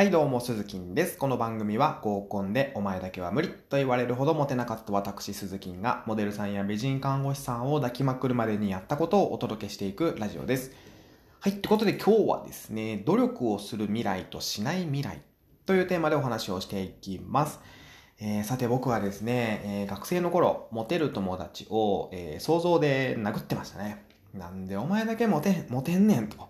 はいどうも、鈴木です。この番組は合コンでお前だけは無理と言われるほどモテなかった私鈴木がモデルさんや美人看護師さんを抱きまくるまでにやったことをお届けしていくラジオです。はい、ってことで今日はですね、努力をする未来としない未来というテーマでお話をしていきます。えー、さて僕はですね、えー、学生の頃、モテる友達を、えー、想像で殴ってましたね。なんでお前だけモテ、モテんねんと。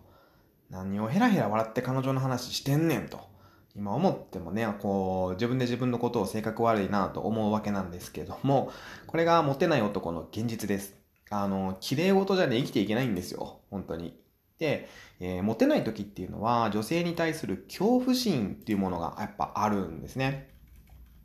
何をヘラヘラ笑って彼女の話してんねんと。今思ってもね、こう、自分で自分のことを性格悪いなと思うわけなんですけども、これがモテない男の現実です。あの、綺麗事じゃね、生きていけないんですよ。本当に。で、えー、モテない時っていうのは、女性に対する恐怖心っていうものがやっぱあるんですね。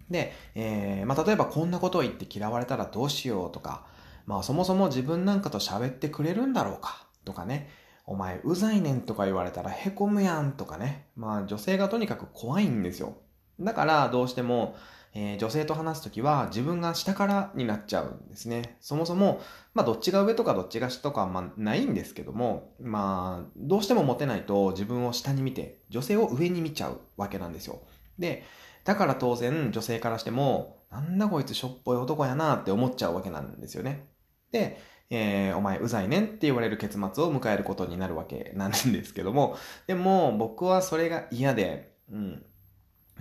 で、えー、まあ、例えばこんなことを言って嫌われたらどうしようとか、まあ、そもそも自分なんかと喋ってくれるんだろうかとかね、お前うざいねんとか言われたらへこむやんとかね。まあ女性がとにかく怖いんですよ。だからどうしても、えー、女性と話すときは自分が下からになっちゃうんですね。そもそも、まあどっちが上とかどっちが下とかまあないんですけども、まあどうしてもモテないと自分を下に見て女性を上に見ちゃうわけなんですよ。で、だから当然女性からしても、なんだこいつしょっぽい男やなって思っちゃうわけなんですよね。で、えー、お前うざいねんって言われる結末を迎えることになるわけなんですけども、でも僕はそれが嫌で、うん。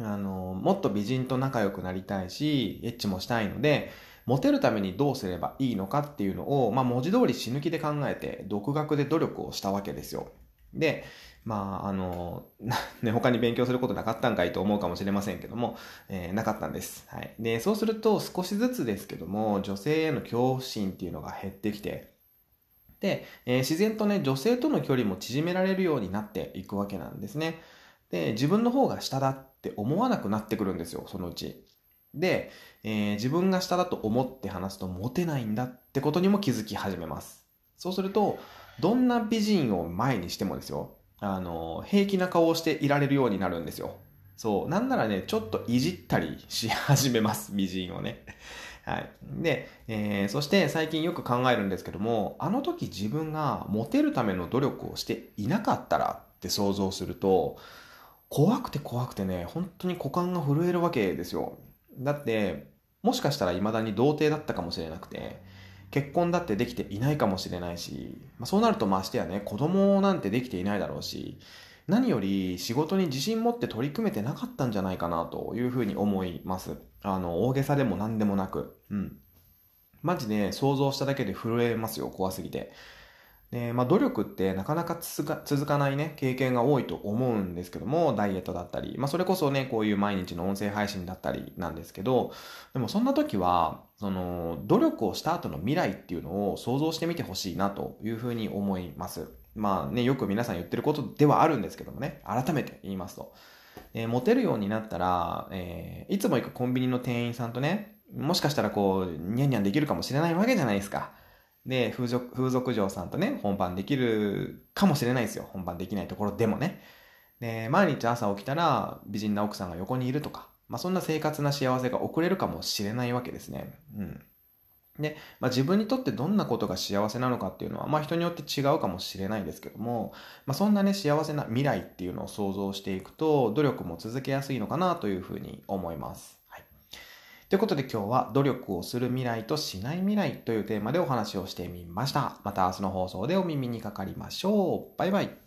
あの、もっと美人と仲良くなりたいし、エッチもしたいので、モテるためにどうすればいいのかっていうのを、まあ文字通り死ぬ気で考えて、独学で努力をしたわけですよ。で、まあ、あの、ね、他に勉強することなかったんかいと思うかもしれませんけども、えー、なかったんです。はい。で、そうすると少しずつですけども、女性への恐怖心っていうのが減ってきて、で、えー、自然とね、女性との距離も縮められるようになっていくわけなんですね。で、自分の方が下だって思わなくなってくるんですよ、そのうち。で、えー、自分が下だと思って話すとモテないんだってことにも気づき始めます。そうすると、どんな美人を前にしてもですよ、あの、平気な顔をしていられるようになるんですよ。そう。なんならね、ちょっといじったりし始めます、美人をね。はい。で、えー、そして最近よく考えるんですけども、あの時自分がモテるための努力をしていなかったらって想像すると、怖くて怖くてね、本当に股間が震えるわけですよ。だって、もしかしたら未だに童貞だったかもしれなくて、結婚だってできていないかもしれないし、まあ、そうなるとましてやね、子供なんてできていないだろうし、何より仕事に自信持って取り組めてなかったんじゃないかなというふうに思います。あの、大げさでも何でもなく。うん。マジで想像しただけで震えますよ、怖すぎて。で、まあ、努力ってなかなか続かないね、経験が多いと思うんですけども、ダイエットだったり、まあ、それこそね、こういう毎日の音声配信だったりなんですけど、でもそんな時は、その、努力をした後の未来っていうのを想像してみてほしいなというふうに思います。まあね、よく皆さん言ってることではあるんですけどもね、改めて言いますと。えー、モテるようになったら、えー、いつも行くコンビニの店員さんとね、もしかしたらこう、ニャンニャンできるかもしれないわけじゃないですか。で、風俗、風俗嬢さんとね、本番できるかもしれないですよ。本番できないところでもね。で、毎日朝起きたら美人な奥さんが横にいるとか、まあそんな生活な幸せが送れるかもしれないわけですね。うん。で、まあ、自分にとってどんなことが幸せなのかっていうのは、まあ、人によって違うかもしれないんですけども、まあ、そんなね、幸せな未来っていうのを想像していくと、努力も続けやすいのかなというふうに思います。ということで今日は努力をする未来としない未来というテーマでお話をしてみました。また明日の放送でお耳にかかりましょう。バイバイ。